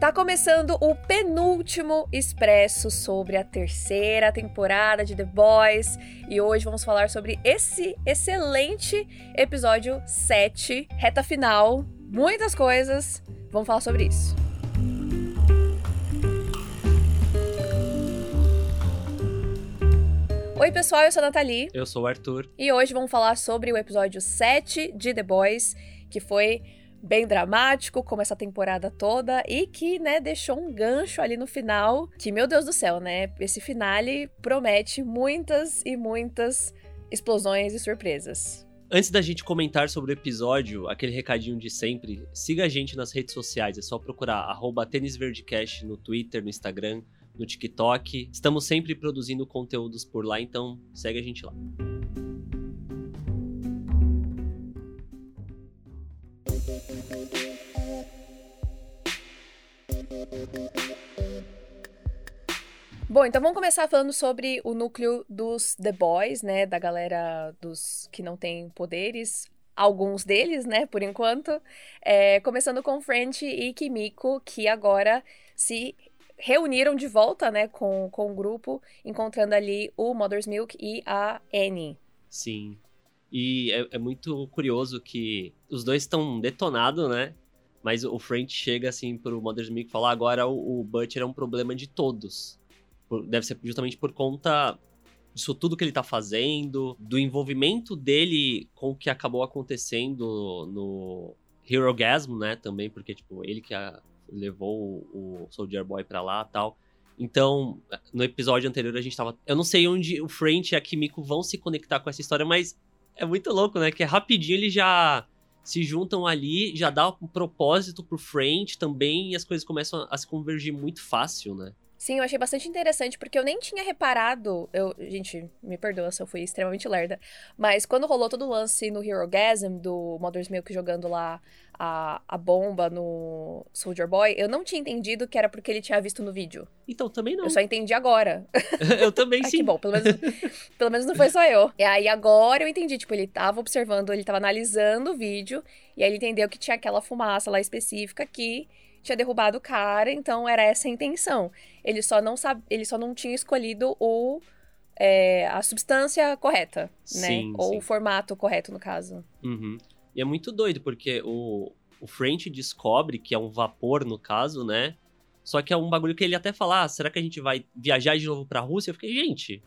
Tá começando o penúltimo expresso sobre a terceira temporada de The Boys e hoje vamos falar sobre esse excelente episódio 7, reta final, muitas coisas. Vamos falar sobre isso. Oi, pessoal, eu sou a Nathalie. Eu sou o Arthur. E hoje vamos falar sobre o episódio 7 de The Boys, que foi bem dramático, como essa temporada toda, e que, né, deixou um gancho ali no final, que, meu Deus do céu, né, esse finale promete muitas e muitas explosões e surpresas. Antes da gente comentar sobre o episódio, aquele recadinho de sempre, siga a gente nas redes sociais, é só procurar arroba no Twitter, no Instagram, no TikTok. Estamos sempre produzindo conteúdos por lá, então segue a gente lá. Bom, então vamos começar falando sobre o núcleo dos The Boys, né? Da galera dos que não tem poderes. Alguns deles, né, por enquanto. É, começando com French e Kimiko, que agora se reuniram de volta, né, com, com o grupo, encontrando ali o Mother's Milk e a Annie. Sim. E é, é muito curioso que os dois estão detonados, né? Mas o French chega assim pro Mother's Milk e fala: agora o, o Butcher é um problema de todos. Por, deve ser justamente por conta disso tudo que ele tá fazendo, do envolvimento dele com o que acabou acontecendo no Hero Gasm, né? Também, porque, tipo, ele que a, levou o, o Soldier Boy pra lá tal. Então, no episódio anterior a gente tava. Eu não sei onde o French e a Kimiko vão se conectar com essa história, mas é muito louco, né? Que rapidinho eles já se juntam ali, já dá um propósito pro French também, e as coisas começam a se convergir muito fácil, né? Sim, eu achei bastante interessante, porque eu nem tinha reparado. Eu, gente, me perdoa se eu fui extremamente lerda. Mas quando rolou todo o lance no Hero Gasm, do Mother's Milk jogando lá a, a bomba no Soldier Boy, eu não tinha entendido que era porque ele tinha visto no vídeo. Então, também não. Eu só entendi agora. eu também sim. que bom, pelo menos, pelo menos não foi só eu. E aí agora eu entendi, tipo, ele tava observando, ele tava analisando o vídeo, e aí ele entendeu que tinha aquela fumaça lá específica que tinha derrubado o cara, então era essa a intenção. Ele só não sabe, ele só não tinha escolhido o é, a substância correta, né? Sim, Ou sim. o formato correto, no caso. Uhum. E é muito doido, porque o, o French descobre que é um vapor, no caso, né? Só que é um bagulho que ele até fala, ah, será que a gente vai viajar de novo pra Rússia? Eu fiquei, gente,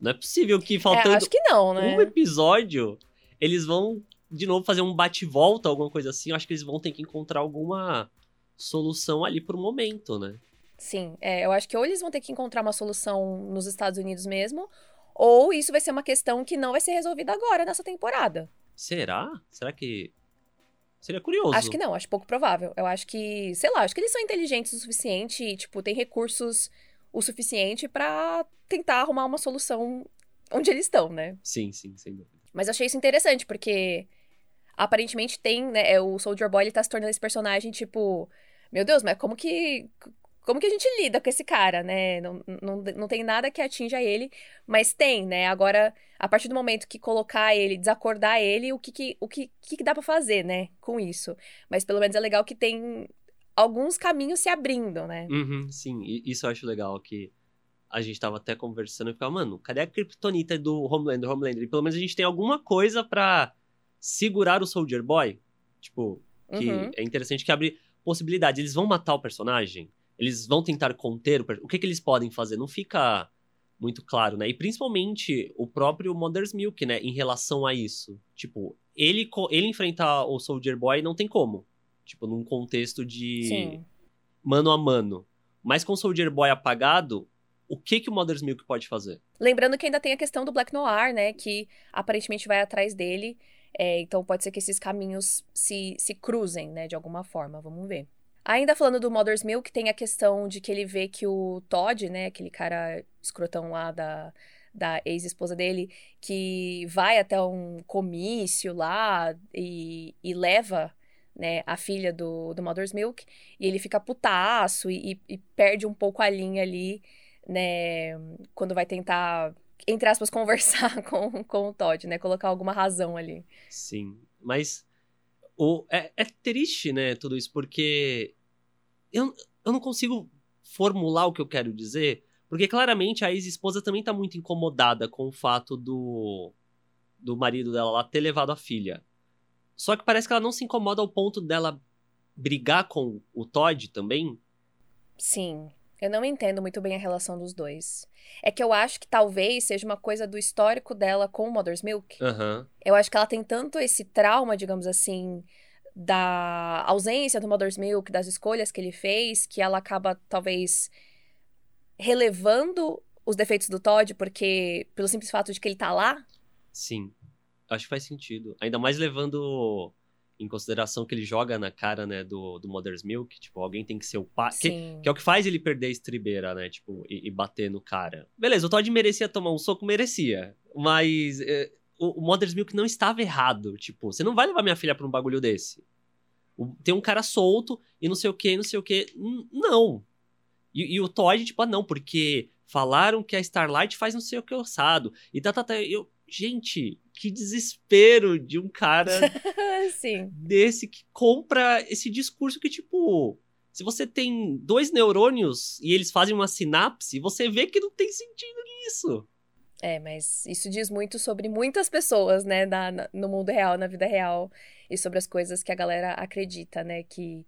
não é possível que É, faltando acho que não, né? um episódio, eles vão de novo fazer um bate-volta, alguma coisa assim. Eu acho que eles vão ter que encontrar alguma solução ali pro momento, né? Sim, é, eu acho que ou eles vão ter que encontrar uma solução nos Estados Unidos mesmo, ou isso vai ser uma questão que não vai ser resolvida agora nessa temporada. Será? Será que. Seria curioso. Acho que não, acho pouco provável. Eu acho que, sei lá, acho que eles são inteligentes o suficiente e, tipo, tem recursos o suficiente pra tentar arrumar uma solução onde eles estão, né? Sim, sim, sem dúvida. Mas achei isso interessante, porque aparentemente tem, né? é, O Soldier Boy ele tá se tornando esse personagem, tipo, meu Deus, mas como que. Como que a gente lida com esse cara, né? Não, não, não tem nada que atinja ele, mas tem, né? Agora, a partir do momento que colocar ele, desacordar ele, o que que, o que, que, dá pra fazer, né? Com isso. Mas pelo menos é legal que tem alguns caminhos se abrindo, né? Uhum, sim, e isso eu acho legal, que a gente tava até conversando e ficava, mano, cadê a Kryptonita do Homelander, Homelander? E pelo menos a gente tem alguma coisa pra segurar o Soldier Boy. Tipo, que Uhum. é interessante que abre possibilidade. Eles vão matar o personagem? Eles vão tentar conter o. O que que eles podem fazer? Não fica muito claro, né? E principalmente o próprio Mother's Milk, né? Em relação a isso. Tipo, ele, ele enfrentar o Soldier Boy não tem como. Tipo, num contexto de Sim. mano a mano. Mas com o Soldier Boy apagado, o que que o Mother's Milk pode fazer? Lembrando que ainda tem a questão do Black Noir, né? Que aparentemente vai atrás dele. É, então pode ser que esses caminhos se, se cruzem, né? De alguma forma. Vamos ver. Ainda falando do Mother's Milk, tem a questão de que ele vê que o Todd, né? Aquele cara escrotão lá da, da ex-esposa dele, que vai até um comício lá e, e leva né, a filha do, do Mother's Milk, e ele fica putaço e, e- perde um pouco a linha ali, né, quando vai tentar, entre aspas, conversar com, com o Todd, né, colocar alguma razão ali. Sim. Mas o, é, é triste, né, tudo isso, porque Eu, eu não consigo formular o que eu quero dizer, porque claramente a ex-esposa também tá muito incomodada com o fato do, do marido dela lá ter levado a filha. Só que parece que ela não se incomoda ao ponto dela brigar com o Todd também. Sim. Eu não entendo muito bem a relação dos dois. É que eu acho que talvez seja uma coisa do histórico dela com o Mother's Milk. Aham. Eu acho que ela tem tanto esse trauma, digamos assim, da ausência do Mother's Milk, das escolhas que ele fez, que ela acaba talvez relevando os defeitos do Todd, porque pelo simples fato de que ele tá lá. Sim. Acho que faz sentido. Ainda mais levando em consideração que ele joga na cara, né, do, do Mother's Milk. Tipo, alguém tem que ser o pai. Que, que é o que faz ele perder a estribeira, né? Tipo, e, e bater no cara. Beleza, o Todd merecia tomar um soco, merecia. Mas é, o, o Mother's Milk não estava errado. Tipo, você não vai levar minha filha pra um bagulho desse. O- tem um cara solto e não sei o que, não sei o que. Não. E, e o Todd, tipo, ah, não, porque falaram que a Starlight faz não sei o que ossado. E tá, tá, tá. Eu, gente, que desespero de um cara Sim. desse que compra esse discurso que, tipo, se você tem dois neurônios e eles fazem uma sinapse, você vê que não tem sentido nisso. É, mas isso diz muito sobre muitas pessoas, né, na- na- no mundo real, na vida real, e sobre as coisas que a galera acredita, né, que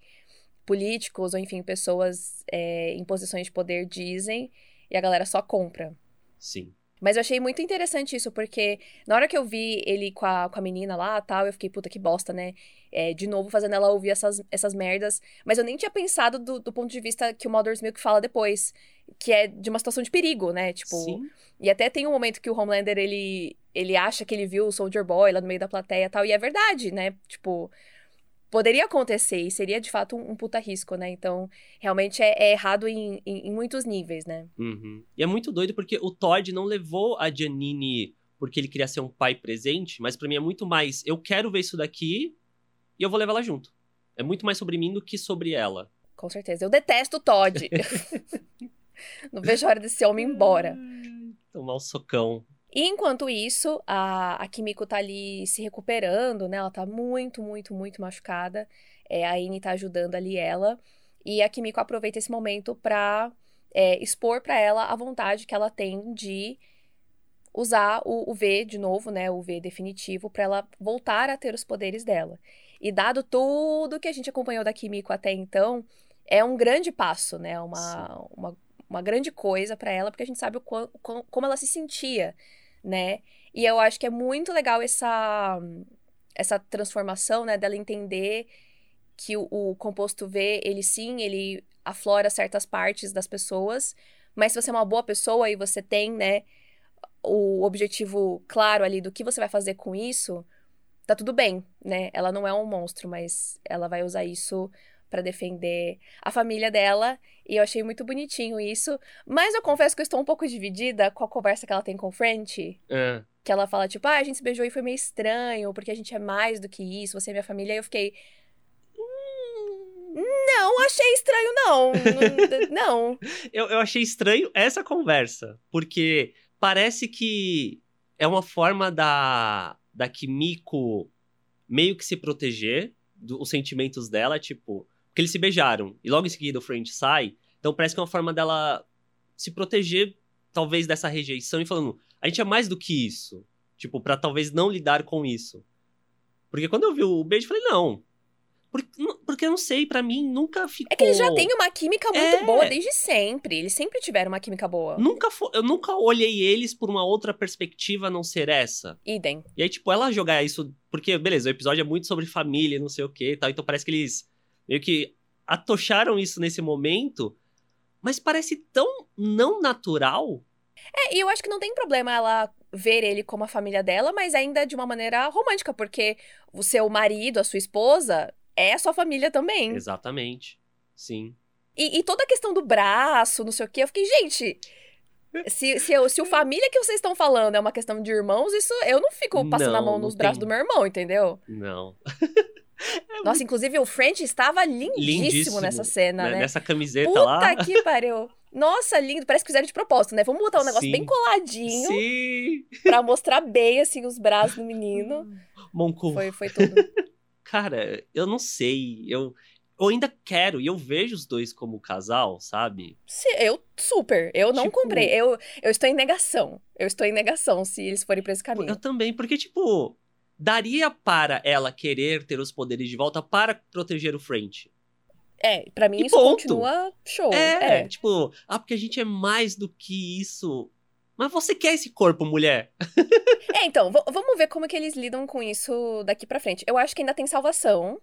políticos ou, enfim, pessoas é, em posições de poder dizem e a galera só compra. Sim. Mas eu achei muito interessante isso, porque na hora que eu vi ele com a, com a menina lá tal, eu fiquei, puta, que bosta, né? É, de novo, fazendo ela ouvir essas, essas merdas. Mas eu nem tinha pensado do, do ponto de vista que o Mother's Milk fala depois, que é de uma situação de perigo, né? Tipo, Sim. e até tem um momento que o Homelander, ele, ele acha que ele viu o Soldier Boy lá no meio da plateia e tal, e é verdade, né? Tipo, poderia acontecer e seria de fato um, um puta risco, né? Então, realmente é, é errado em, em, em muitos níveis, né? Uhum. E é muito doido porque o Todd não levou a Janine porque ele queria ser um pai presente, mas pra mim é muito mais, eu quero ver isso daqui e eu vou levar ela junto. É muito mais sobre mim do que sobre ela. Com certeza. Eu detesto o Todd. Não vejo a hora desse homem embora. Tomar um socão. E enquanto isso, a, a Kimiko tá ali se recuperando, né? Ela tá muito, muito, muito machucada. É, a Ine tá ajudando ali ela. E a Kimiko aproveita esse momento pra é, expor pra ela a vontade que ela tem de usar o, o V de novo, né? O V definitivo, pra ela voltar a ter os poderes dela. E dado tudo que a gente acompanhou da Kimiko até então, é um grande passo, né? Uma, uma, uma grande coisa pra ela, porque a gente sabe o quão- como ela se sentia, né? E eu acho que é muito legal essa, essa transformação, né? Dela entender que o, o composto V, ele sim, ele aflora certas partes das pessoas, mas se você é uma boa pessoa e você tem, né, o objetivo claro ali do que você vai fazer com isso, tá tudo bem, né? Ela não é um monstro, mas ela vai usar isso pra defender a família dela, e eu achei muito bonitinho isso, mas eu confesso que eu estou um pouco dividida com a conversa que ela tem com o French, É. que ela fala tipo, ah, a gente se beijou e foi meio estranho, porque a gente é mais do que isso, você é minha família, e eu fiquei "Hum, não, achei estranho não. não. Eu, eu achei estranho essa conversa, porque parece que é uma forma da, da Kimiko meio que se proteger dos sentimentos dela, tipo, porque eles se beijaram e logo em seguida o French sai, então parece que é uma forma dela se proteger, talvez, dessa rejeição e falando, a gente é mais do que isso, tipo, pra talvez não lidar com isso. Porque quando eu vi o beijo, eu falei, não. Porque, porque eu não sei, pra mim nunca ficou. É que eles já têm uma química muito É. boa desde sempre. Eles sempre tiveram uma química boa. Nunca eu nunca olhei eles por uma outra perspectiva a não ser essa. Idem. E aí, tipo, ela jogar isso. Porque, beleza, o episódio é muito sobre família, não sei o que e tal. Então parece que eles meio que atocharam isso nesse momento. Mas parece tão não natural. É, e eu acho que não tem problema ela ver ele como a família dela, mas ainda de uma maneira romântica, porque o seu marido, a sua esposa, é a sua família também. Exatamente. Sim. E, e toda a questão do braço, não sei o quê, eu fiquei, gente. Se, se, eu- se o família que vocês estão falando é uma questão de irmãos, isso eu não fico passando a Não, mão não nos braços tem. do meu irmão, entendeu? Não. Nossa, inclusive o French estava lindíssimo, Lindíssimo, nessa cena, Né? né? Nessa camiseta Puta lá. que pariu. Nossa, lindo. Parece que fizeram de propósito, né? Vamos botar um negócio Sim. bem coladinho Sim. pra mostrar bem, assim, os braços do menino. Moncu. Foi, foi tudo. Cara, eu não sei. Eu, eu ainda quero, e eu vejo os dois como casal, sabe? Se, eu super. Eu não Tipo- comprei. Eu, eu estou em negação. Eu estou em negação se eles forem pra esse caminho. Eu também, porque, tipo, daria para ela querer ter os poderes de volta para proteger o French. É, pra mim E isso ponto. continua show. É, É. tipo, ah, porque a gente é mais do que isso. Mas você quer esse corpo, mulher? É, então, vamos ver como que eles lidam com isso daqui pra frente. Eu acho que ainda tem salvação.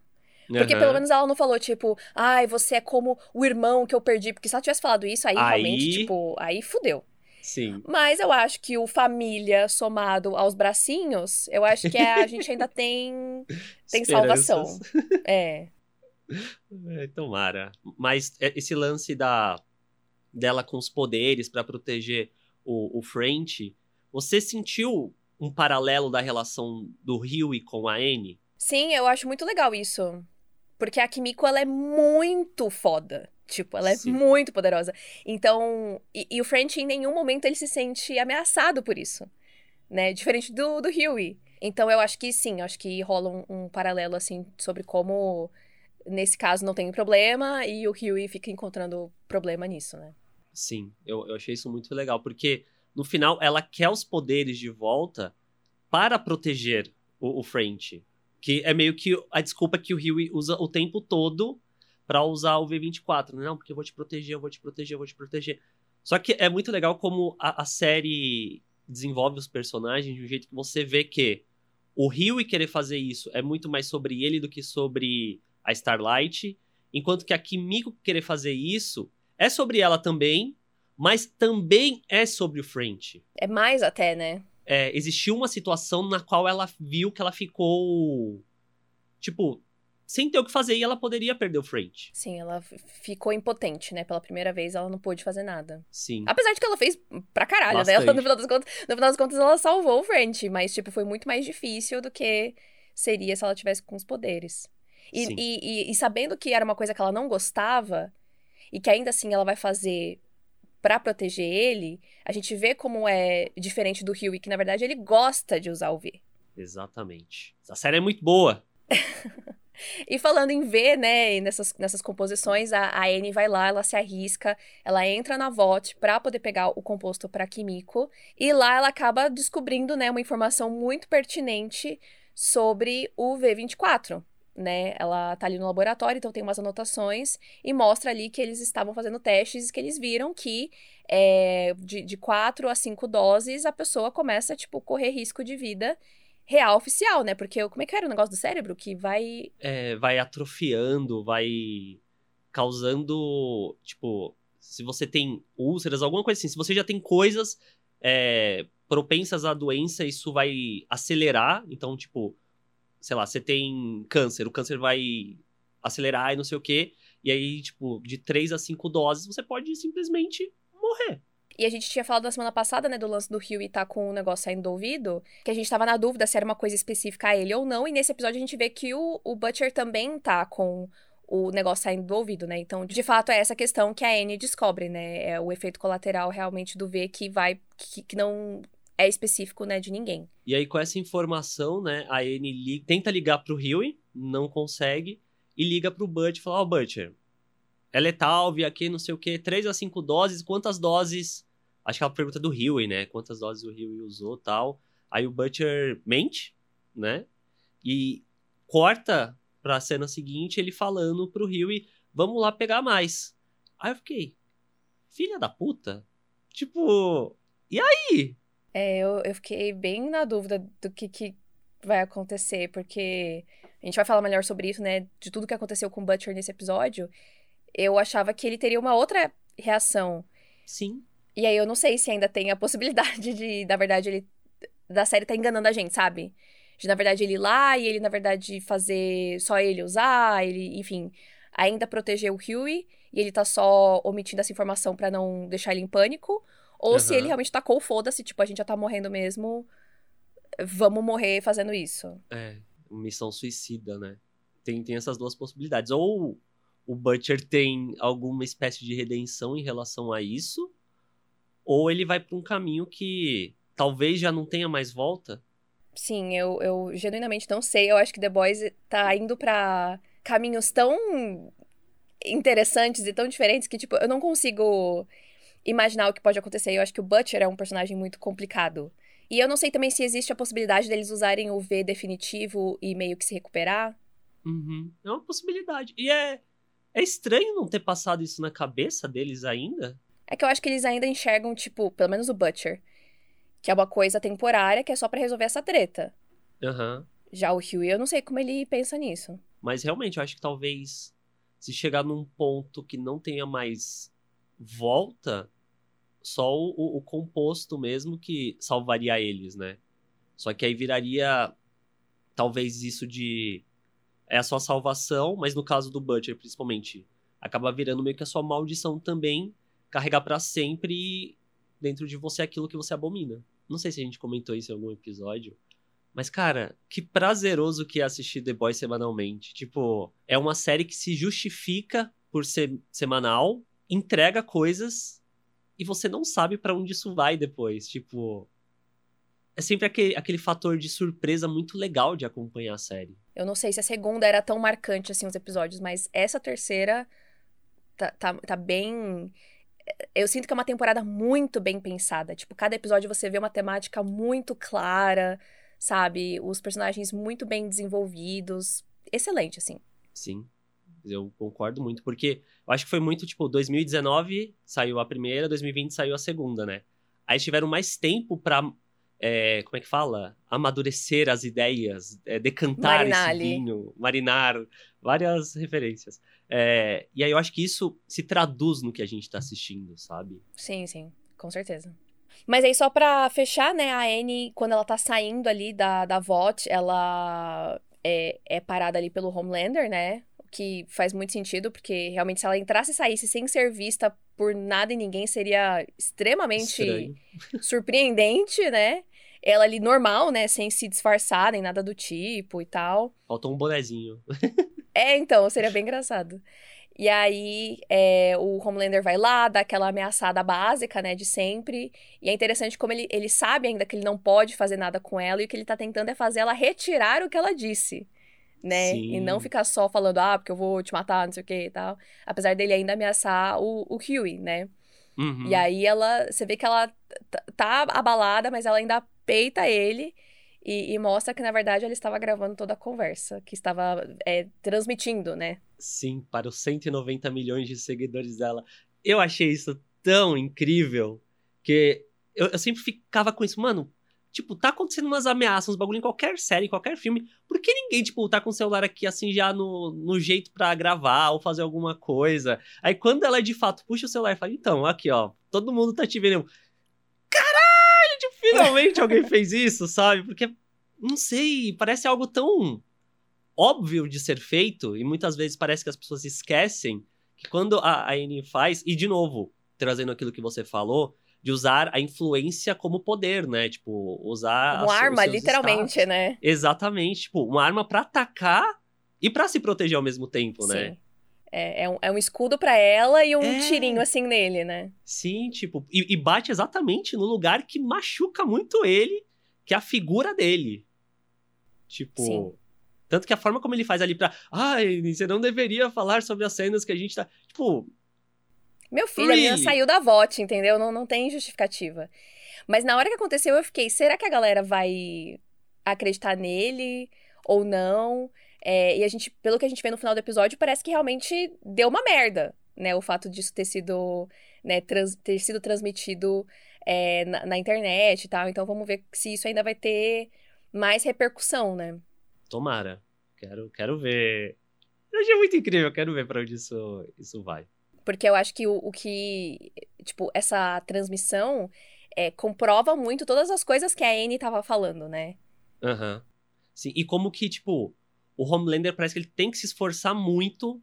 Porque Aham. pelo menos ela não falou, tipo, ai, você é como o irmão que eu perdi. Porque se ela tivesse falado isso, aí, Aí- realmente, tipo, aí fudeu. Sim. Mas eu acho que o família somado aos bracinhos, eu acho que a gente ainda tem, tem salvação. É. É, tomara. Mas é, esse lance da dela com os poderes pra proteger o, o French, você sentiu um paralelo da relação do Huey com a Anne? Sim, eu acho muito legal isso. Porque a Kimiko, ela é muito foda. Tipo, ela é Sim. muito poderosa. Então, e, e o French em nenhum momento ele se sente ameaçado por isso, né? Diferente do, do Huey. Então, eu acho que sim, eu acho que rola um, um paralelo, assim, sobre como, nesse caso, não tem problema e o Huey fica encontrando problema nisso, né? Sim, eu, eu achei isso muito legal, porque no final ela quer os poderes de volta para proteger o, o French. Que é meio que a desculpa que o Huey usa o tempo todo pra usar o V24. né? Não, porque eu vou te proteger, eu vou te proteger, eu vou te proteger. Só que é muito legal como a, a série desenvolve os personagens de um jeito que você vê que o Huey querer fazer isso é muito mais sobre ele do que sobre a Starlight, enquanto que a Kimiko querer fazer isso é sobre ela também, mas também é sobre o French. É mais até, né? É, existiu uma situação na qual ela viu que ela ficou. Tipo, sem ter o que fazer e ela poderia perder o French. Sim, ela ficou impotente, né? Pela primeira vez, ela não pôde fazer nada. Sim. Apesar de que ela fez pra caralho, né? Bastante. Ela, no, final das contas, no final das contas, ela salvou o French, mas, tipo, foi muito mais difícil do que seria se ela tivesse com os poderes. E, Sim. e, e- e sabendo que era uma coisa que ela não gostava, e que ainda assim ela vai fazer pra proteger ele, a gente vê como é diferente do Huey, que na verdade ele gosta de usar o V. Exatamente. Essa série é muito boa. E falando em V, né, nessas, nessas composições, a, a Anne vai lá, ela se arrisca, ela entra na VOT pra poder pegar o composto pra Kimiko, e lá ela acaba descobrindo, né, uma informação muito pertinente sobre o V24, né? Ela tá ali no laboratório, então tem umas anotações, e mostra ali que eles estavam fazendo testes e que eles viram que é, de, de quatro a cinco doses a pessoa começa, tipo, correr risco de vida real oficial, né? Porque como é que era o negócio do cérebro? Que vai É, vai atrofiando, vai causando. Tipo, se você tem úlceras, alguma coisa assim. Se você já tem coisas é, propensas à doença, isso vai acelerar. Então, tipo, sei lá, você tem câncer, o câncer vai acelerar e não sei o quê. E aí, tipo, de 3 a 5 doses, você pode simplesmente morrer. E a gente tinha falado na semana passada, né, do lance do Huey tá com o negócio saindo do ouvido, que a gente tava na dúvida se era uma coisa específica a ele ou não, e nesse episódio a gente vê que o, o Butcher também tá com o negócio saindo do ouvido, né? Então, de fato, é essa questão que a Anne descobre, né? É o efeito colateral realmente do V que vai. que, que não é específico, né, de ninguém. E aí, com essa informação, né, a Anne li- tenta ligar pro Huey, não consegue, e liga pro Butcher e fala, ó, Butcher, é letal, vi aqui, não sei o quê, 3 a 5 doses, quantas doses... Acho que ela pergunta do Huey, né, quantas doses o Huey usou tal. Aí o Butcher mente, né, e corta pra cena seguinte ele falando pro Huey, vamos lá pegar mais. Aí eu fiquei, filha da puta? Tipo, e aí? É, eu, eu fiquei bem na dúvida do que, que vai acontecer, porque a gente vai falar melhor sobre isso, né? De tudo que aconteceu com o Butcher nesse episódio. Eu achava que ele teria uma outra reação. Sim, E aí eu não sei se ainda tem a possibilidade de, na verdade, ele. Da série tá enganando a gente, sabe? De, na verdade, ele ir lá e ele, na verdade, fazer só ele usar, ele, enfim, ainda proteger o Huey e ele tá só omitindo essa informação pra não deixar ele em pânico. Ou se Aham. ele realmente tacou foda-se, tipo, a gente já tá morrendo mesmo, vamos morrer fazendo isso. É, missão suicida, né? Tem, tem essas duas possibilidades. Ou o Butcher tem alguma espécie de redenção em relação a isso, ou ele vai pra um caminho que talvez já não tenha mais volta. Sim, eu, eu genuinamente não sei. Eu acho que The Boys tá indo pra caminhos tão interessantes e tão diferentes que, tipo, eu não consigo imaginar o que pode acontecer. Eu acho que o Butcher é um personagem muito complicado. E eu não sei também se existe a possibilidade deles usarem o V definitivo e meio que se recuperar. Uhum. É uma possibilidade. E é, é estranho não ter passado isso na cabeça deles ainda. É que eu acho que eles ainda enxergam, tipo, pelo menos o Butcher, que é uma coisa temporária que é só para resolver essa treta. Aham. Uhum. Já o Huey, eu não sei como ele pensa nisso. Mas realmente, eu acho que talvez se chegar num ponto que não tenha mais volta, só o, o composto mesmo que salvaria eles, né? Só que aí viraria talvez isso de é a sua salvação, mas no caso do Butcher principalmente, acaba virando meio que a sua maldição também, carregar para sempre dentro de você aquilo que você abomina. Não sei se a gente comentou isso em algum episódio, mas, cara, que prazeroso que é assistir The Boys semanalmente. Tipo, é uma série que se justifica por ser semanal, entrega coisas e você não sabe para onde isso vai depois. Tipo, é sempre aquele, aquele fator de surpresa muito legal de acompanhar a série. Eu não sei se a segunda era tão marcante assim os episódios, mas essa terceira tá, tá, tá bem. Eu sinto que é uma temporada muito bem pensada. Tipo, cada episódio você vê uma temática muito clara sabe? Os personagens muito bem desenvolvidos. Excelente, assim. Sim. Eu concordo muito, porque eu acho que foi muito, tipo, 2019 saiu a primeira, 2020 saiu a segunda, né? Aí tiveram mais tempo pra, é, como é que fala? Amadurecer as ideias, é, decantar Marinale. esse vinho, marinar, várias referências. É, e aí eu acho que isso se traduz no que a gente tá assistindo, sabe? Sim, sim, com certeza. Mas aí, só pra fechar, né, a Anne, quando ela tá saindo ali da, da VOT, ela é, é parada ali pelo Homelander, né? O que faz muito sentido, porque realmente se ela entrasse e saísse sem ser vista por nada e ninguém, seria extremamente Estranho. surpreendente, né? Ela ali normal, né? Sem se disfarçar nem nada do tipo e tal. Faltou um bonezinho. é, então, seria bem engraçado. E aí é, o Homelander vai lá, dá aquela ameaçada básica, né, de sempre. E é interessante como ele, ele sabe ainda que ele não pode fazer nada com ela e o que ele tá tentando é fazer ela retirar o que ela disse. Né? Sim. E não ficar só falando, ah, porque eu vou te matar, não sei o que e tal. Apesar dele ainda ameaçar o, o Huey, né? Uhum. E aí ela. Você vê que ela tá abalada, mas ela ainda peita ele. E, e, mostra que, na verdade, ela estava gravando toda a conversa, que estava é, transmitindo, né? Sim, para os 190 milhões de seguidores dela. Eu achei isso tão incrível que eu, eu sempre ficava com isso, mano. Tipo, tá acontecendo umas ameaças, uns bagulho em qualquer série, em qualquer filme. Por que ninguém, tipo, tá com o celular aqui assim já no, no jeito para gravar ou fazer alguma coisa? Aí quando ela de fato puxa o celular e fala, então, aqui, ó, todo mundo tá te vendo. Tipo, finalmente alguém fez isso, sabe? Porque, não sei, parece algo tão óbvio de ser feito, e muitas vezes parece que as pessoas esquecem que quando a, a Annie faz, e de novo, trazendo aquilo que você falou, de usar a influência como poder, né? Tipo, usar. Uma arma, literalmente, status. né? Exatamente. Tipo, uma arma para atacar e para se proteger ao mesmo tempo, né? Sim. né? É, é, um, é um escudo para ela e um é... tirinho assim nele, né? Sim, tipo, e, e, bate exatamente no lugar que machuca muito ele, que é a figura dele. Tipo, Sim. Tanto que a forma como ele faz ali pra. Ai, você não deveria falar sobre as cenas que a gente tá. Tipo. Meu filho, really? a menina saiu da VOT, entendeu? Não, não tem justificativa. Mas na hora que aconteceu, eu fiquei, será que a galera vai acreditar nele ou não? É, e a gente, pelo que a gente vê no final do episódio, parece que realmente deu uma merda, né? O fato disso ter sido, né, trans, ter sido transmitido é, na, na internet e tal. Então vamos ver se isso ainda vai ter mais repercussão, né? Tomara. Quero, quero ver. Eu achei muito incrível, quero ver para onde isso, isso vai. Porque eu acho que o, o que. Tipo, essa transmissão é, comprova muito todas as coisas que a Anne tava falando, né? Aham. Uhum. Sim, e como que, tipo, o Homelander parece que ele tem que se esforçar muito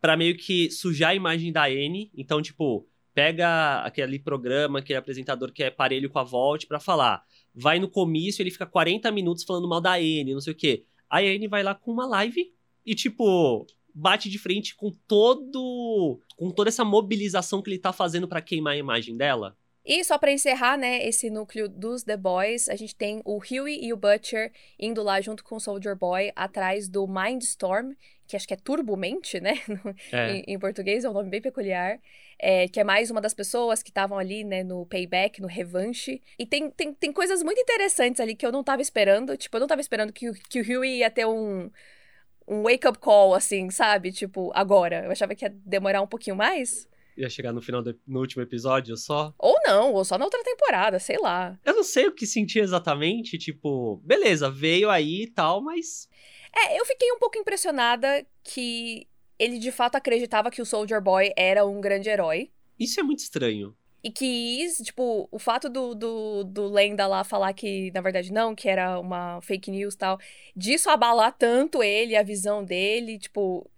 para meio que sujar a imagem da Anne. Então, tipo, pega aquele programa, aquele apresentador que é parelho com a Volt para falar vai no comício, ele fica 40 minutos falando mal da Anne, não sei o quê. Aí a Anne vai lá com uma live e, tipo, bate de frente com todo. com toda essa mobilização que ele tá fazendo para queimar a imagem dela. E só para encerrar, né, esse núcleo dos The Boys, a gente tem o Huey e o Butcher indo lá junto com o Soldier Boy atrás do Mindstorm, que acho que é Turbomente, né? É. em, em português, é um nome bem peculiar. É, que é mais uma das pessoas que estavam ali, né, no payback, no revanche. E tem, tem, tem coisas muito interessantes ali que eu não tava esperando. Tipo, eu não tava esperando que, o- que o Huey ia ter um, um wake-up call, assim, sabe? Tipo, agora. Eu achava que ia demorar um pouquinho mais. Ia chegar no final do no último episódio só. Ou não, ou só na outra temporada, sei lá. Eu não sei o que senti exatamente, tipo, beleza, veio aí e tal, mas. É, eu fiquei um pouco impressionada que ele de fato acreditava que o Soldier Boy era um grande herói. Isso é muito estranho. E que isso, tipo, o fato do, do, do Lenda lá falar que, na verdade, não, que era uma fake news e tal, disso abalar tanto ele, a visão dele, tipo,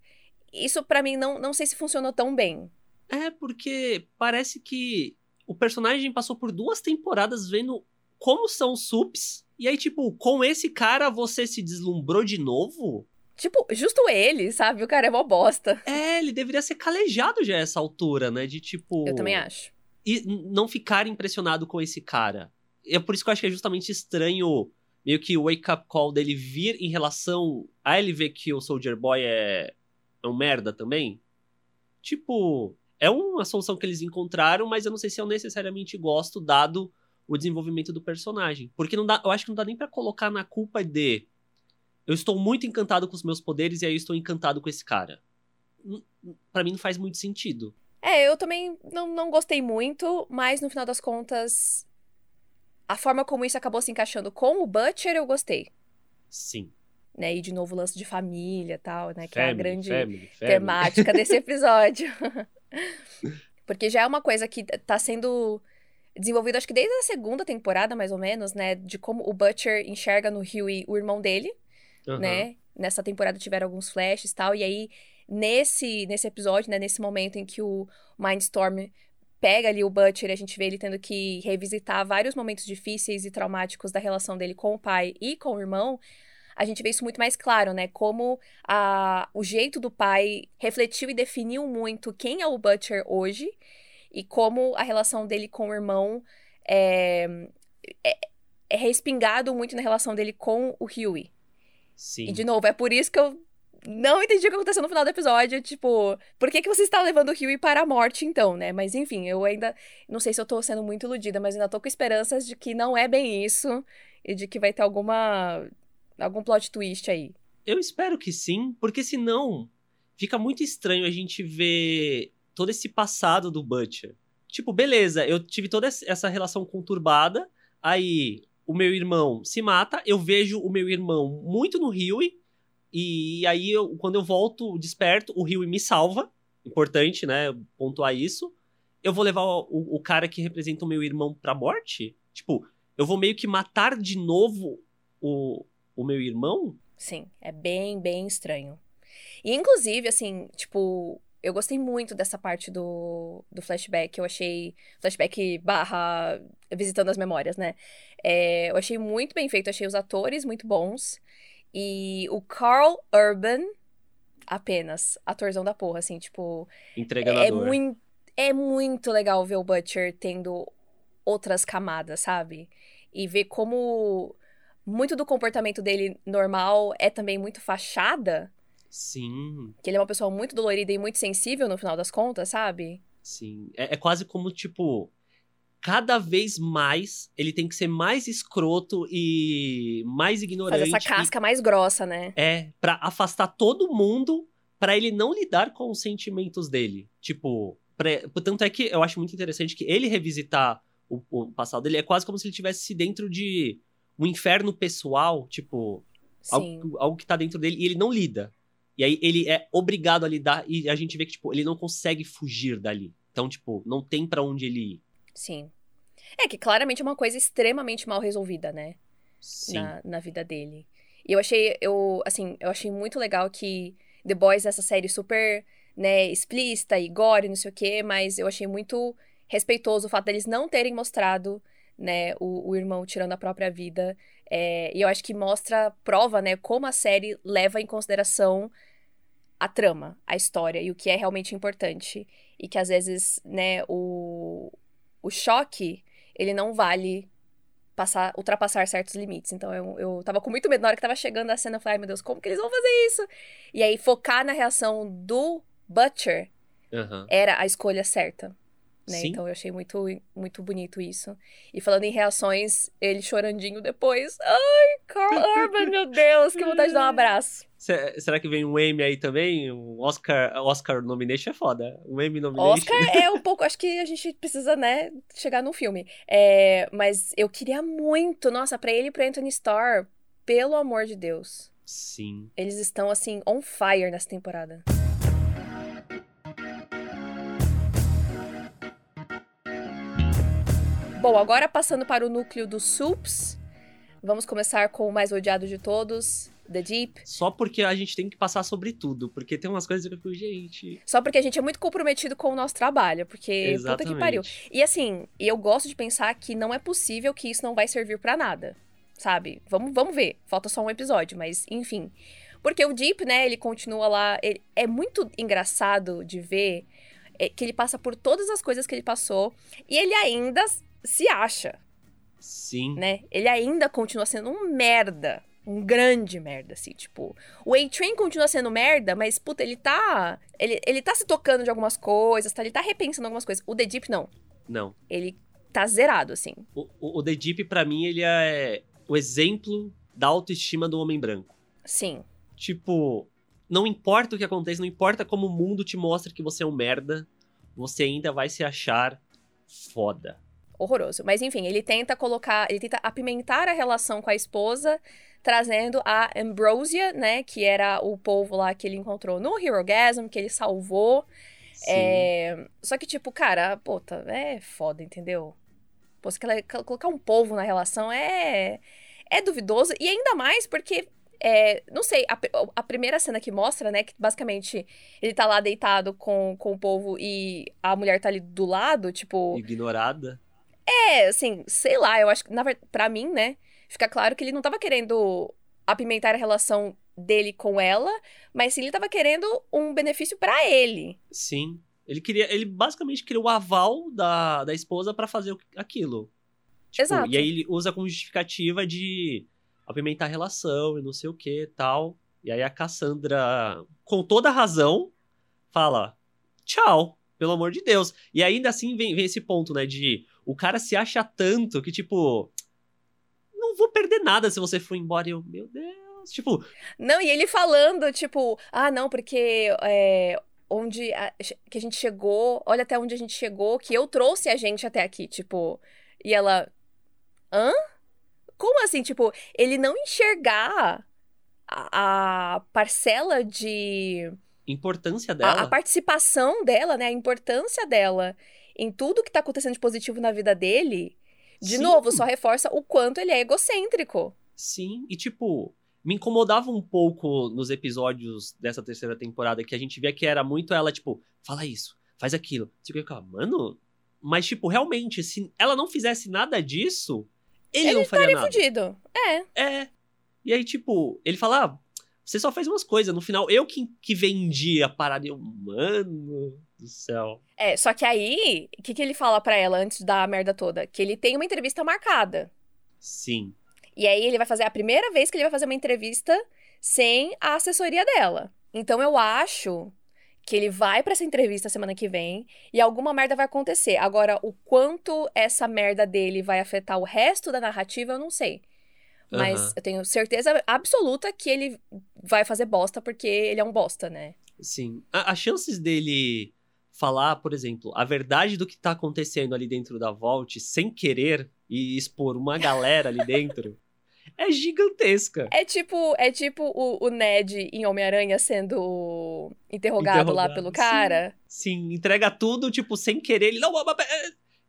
isso pra mim não, não sei se funcionou tão bem. É, porque parece que o personagem passou por duas temporadas vendo como são os sups. E aí, tipo, com esse cara você se deslumbrou de novo? Tipo, justo ele, sabe? O cara é mó bosta. É, ele deveria ser calejado já a essa altura, né? De tipo. Eu também acho. E não ficar impressionado com esse cara. É por isso que eu acho que é justamente estranho meio que o wake-up call dele vir em relação a ele ver que o Soldier Boy é, é um merda também. Tipo, é uma solução que eles encontraram, mas eu não sei se eu necessariamente gosto, dado o desenvolvimento do personagem. Porque não dá, eu acho que não dá nem pra colocar na culpa de. Eu estou muito encantado com os meus poderes e aí eu estou encantado com esse cara. Pra mim não faz muito sentido. É, eu também não, não gostei muito, mas no final das contas, a forma como isso acabou se encaixando com o Butcher, eu gostei. Sim. Né? E de novo o lance de família e tal, né? Que é a Family, grande family, family. temática desse episódio. Porque já é uma coisa que tá sendo desenvolvida, acho que desde a segunda temporada, mais ou menos, né? De como o Butcher enxerga no Huey o irmão dele, Aham. né? Nessa temporada tiveram alguns flashes e tal. E aí, nesse, nesse episódio, né? Nesse momento em que o Mindstorm pega ali o Butcher, a gente vê ele tendo que revisitar vários momentos difíceis e traumáticos da relação dele com o pai e com o irmão. A gente vê isso muito mais claro, né? Como a, o jeito do pai refletiu e definiu muito quem é o Butcher hoje e como a relação dele com o irmão é, é, é respingado muito na relação dele com o Huey. Sim. E, de novo, é por isso que eu não entendi o que aconteceu no final do episódio. Tipo, por que, que você está levando o Huey para a morte, então, né? Mas, enfim, eu ainda... Não sei se eu tô sendo muito iludida, mas ainda tô com esperanças de que não é bem isso. E de que vai ter alguma... Algum plot twist aí. Eu espero que sim, porque senão fica muito estranho a gente ver todo esse passado do Butcher. Tipo, beleza, eu tive toda essa relação conturbada, aí o meu irmão se mata, eu vejo o meu irmão muito no Huey, e aí eu- quando eu volto desperto, o Huey me salva, importante, né, pontuar isso. Eu vou levar o, o- o cara que representa o meu irmão pra morte? Tipo, eu vou meio que matar de novo o, o meu irmão? Sim, é bem, bem estranho. E, inclusive, assim, tipo, eu gostei muito dessa parte do, do flashback. Eu achei. Flashback barra visitando as memórias, né? É, eu achei muito bem feito, achei os atores muito bons. E o Carl Urban, apenas, atorzão da porra, assim, tipo. Entregando É muito, é muito legal ver o Butcher tendo outras camadas, sabe? E ver como muito do comportamento dele normal é também muito fachada. Sim, Que ele é uma pessoa muito dolorida e muito sensível no final das contas, sabe? sim. É, é quase como, tipo, cada vez mais ele tem que ser mais escroto e mais ignorante. Fazer essa casca mais grossa, né? e- é, pra afastar todo mundo, pra ele não lidar com os sentimentos dele. Tipo, pra- tanto é que eu acho muito interessante que ele revisitar o, o passado dele é quase como se ele estivesse dentro de um inferno pessoal, tipo, algo, algo que tá dentro dele e ele não lida. E aí ele é obrigado a lidar e a gente vê que, tipo, ele não consegue fugir dali. Então, tipo, não tem pra onde ele ir. Sim. É que claramente é uma coisa extremamente mal resolvida, né? Sim. na, na vida dele. E eu achei, eu, assim, eu achei muito legal que The Boys, essa série super, né, explícita e gore, não sei o quê, mas eu achei muito respeitoso o fato deles não terem mostrado, né, o, o irmão tirando a própria vida. É, e eu acho que mostra, prova, né, como a série leva em consideração a trama, a história e o que é realmente importante. E que às vezes, né, o, o choque, ele não vale passar, ultrapassar certos limites. Então eu, eu tava com muito medo na hora que tava chegando a cena, eu falei, ai meu Deus, como que eles vão fazer isso? E aí focar na reação do Butcher Aham. era a escolha certa. Né? Então eu achei muito, muito bonito isso. E falando em reações, ele chorandinho depois. Ai, Carl Urban, meu Deus, que vontade de dar um abraço. Se- Será que vem um Emmy aí também? Um Oscar, Oscar nomination é foda. Um Emmy nomination. Oscar é um pouco. Acho que a gente precisa, né, chegar num filme. É, mas eu queria muito, nossa, pra ele e pro Anthony Starr, pelo amor de Deus. Sim. Eles estão, assim, on fire nessa temporada. Bom, agora passando para o núcleo dos Soups, vamos começar com o mais odiado de todos, The Deep. Só porque a gente tem que passar sobre tudo. Porque tem umas coisas que eu fico, gente. Só porque a gente é muito comprometido com o nosso trabalho, porque puta que pariu. E assim, eu gosto de pensar que não é possível que isso não vai servir pra nada, sabe? Vamos, vamos ver. Falta só um episódio, mas enfim. Porque o Deep, né, ele continua lá. ele- é muito engraçado de ver é, que ele passa por todas as coisas que ele passou e ele ainda se acha, Sim. né? Ele ainda continua sendo um merda. Um grande merda, assim, tipo. O A-Train continua sendo merda, mas, puta, ele tá. Ele, ele tá se tocando de algumas coisas, tá? Ele tá repensando algumas coisas. O The Deep, não. Não. Ele tá zerado, assim. O, o, o The Deep, pra mim, ele é o exemplo da autoestima do homem branco. Sim. Tipo, não importa o que aconteça, não importa como o mundo te mostra que você é um merda, você ainda vai se achar foda. Horroroso. Mas, enfim, ele tenta colocar. Ele tenta apimentar a relação com a esposa, trazendo a Ambrosia, né? Que era o povo lá que ele encontrou no Herogasm, que ele salvou. É, Só que, tipo, cara, puta, é foda, entendeu? Pô, se colo- colocar um povo na relação é. É duvidoso. E ainda mais porque. é, não sei, a, a primeira cena que mostra, né? Que basicamente ele tá lá deitado com, com o povo e a mulher tá ali do lado, tipo. Ignorada. É, assim, sei lá, eu acho que, na verdade, pra mim, né? Fica claro que ele não tava querendo apimentar a relação dele com ela, mas sim ele tava querendo um benefício pra ele. Sim. Ele queria. Ele basicamente queria o aval da, da esposa pra fazer aquilo. Tipo, Exato. E aí ele usa como justificativa de apimentar a relação e não sei o que tal. E aí a Cassandra, com toda a razão, fala: tchau, pelo amor de Deus. E ainda assim vem, vem esse ponto, né? De o cara se acha tanto que, tipo, não vou perder nada se você for embora. E eu, meu Deus. Tipo, Não, e ele falando, tipo, ah, não, porque é, onde a, que a gente chegou, olha até onde a gente chegou, que eu trouxe a gente até aqui, tipo. E ela. Hã? Como assim? Tipo, ele não enxergar a, a parcela de. Importância A, dela. a participação dela, né? A importância dela em tudo que tá acontecendo de positivo na vida dele, de Sim. novo, só reforça o quanto ele é egocêntrico. Sim, e tipo, me incomodava um pouco nos episódios dessa terceira temporada que a gente via que era muito ela, tipo, fala isso, faz aquilo. Eu ficava, mano. Mas, tipo, realmente, se ela não fizesse nada disso, ele, Ele não faria Estaria nada. fudido. É. É. E aí, tipo, ele fala, ah, você só fez umas coisas. No final, eu que, que vendi a parada. Eu, mano do céu. É, só que aí, o que, que ele fala pra ela antes da merda toda? Que ele tem uma entrevista marcada. Sim. E aí ele vai fazer a primeira vez que ele vai fazer uma entrevista sem a assessoria dela. Então eu acho que ele vai pra essa entrevista semana que vem e alguma merda vai acontecer. Agora, o quanto essa merda dele vai afetar o resto da narrativa, eu não sei. Mas Aham. eu tenho certeza absoluta que ele vai fazer bosta porque ele é um bosta, né? Sim. As chances dele falar, por exemplo, a verdade do que tá acontecendo ali dentro da Vault sem querer e expor uma galera ali dentro é gigantesca. É tipo, é tipo o, o Ned em Homem-Aranha sendo interrogado, lá Interrogado, pelo sim. cara. Sim, entrega tudo, tipo, sem querer. Ele não.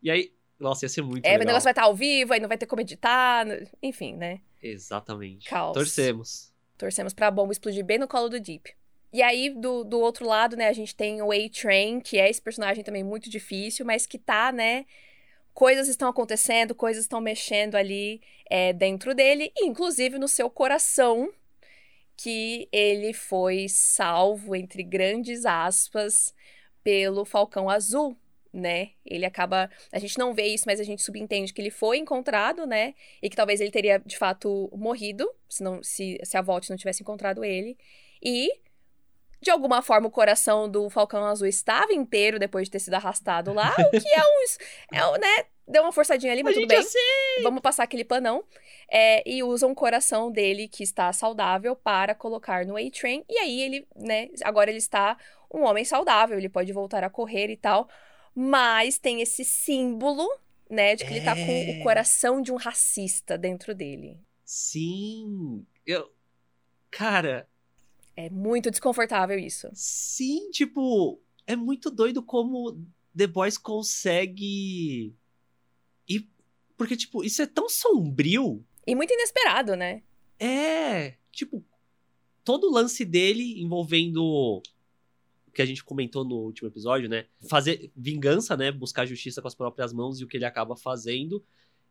E aí, nossa, ia ser muito É, o legal. negócio vai estar ao vivo, aí não vai ter como editar. Enfim, né? Exatamente. Caos. Torcemos. Torcemos pra bomba explodir bem no colo do Deep. E aí, do, do outro lado, né, a gente tem o A-Train, que é esse personagem também muito difícil, mas que tá, né? Coisas estão acontecendo, coisas estão mexendo ali é, dentro dele, inclusive no seu coração, que ele foi salvo, entre grandes aspas, pelo Falcão Azul, né? Ele acaba. A gente não vê isso, mas a gente subentende que ele foi encontrado, né? E que talvez ele teria, de fato, morrido se, não, se, se a Volt não tivesse encontrado ele. E, de alguma forma, o coração do Falcão Azul estava inteiro depois de ter sido arrastado lá, o que é um. É um né? Deu uma forçadinha ali, mas tudo bem. Vamos passar aquele panão. É, e usam o coração dele, que está saudável, para colocar no A-Train. E aí ele, né? Agora ele está um homem saudável, ele pode voltar a correr e tal. Mas tem esse símbolo, né, de que é... ele tá com o é. coração de um racista dentro dele. Sim. Eu. Cara. É muito desconfortável isso. Sim, tipo, é muito doido como The Boys consegue. E. Porque, tipo, isso é tão sombrio. E muito inesperado, né? É. Tipo, todo o lance dele envolvendo que a gente comentou no último episódio, né? Fazer vingança, né? Buscar justiça com as próprias mãos e o que ele acaba fazendo.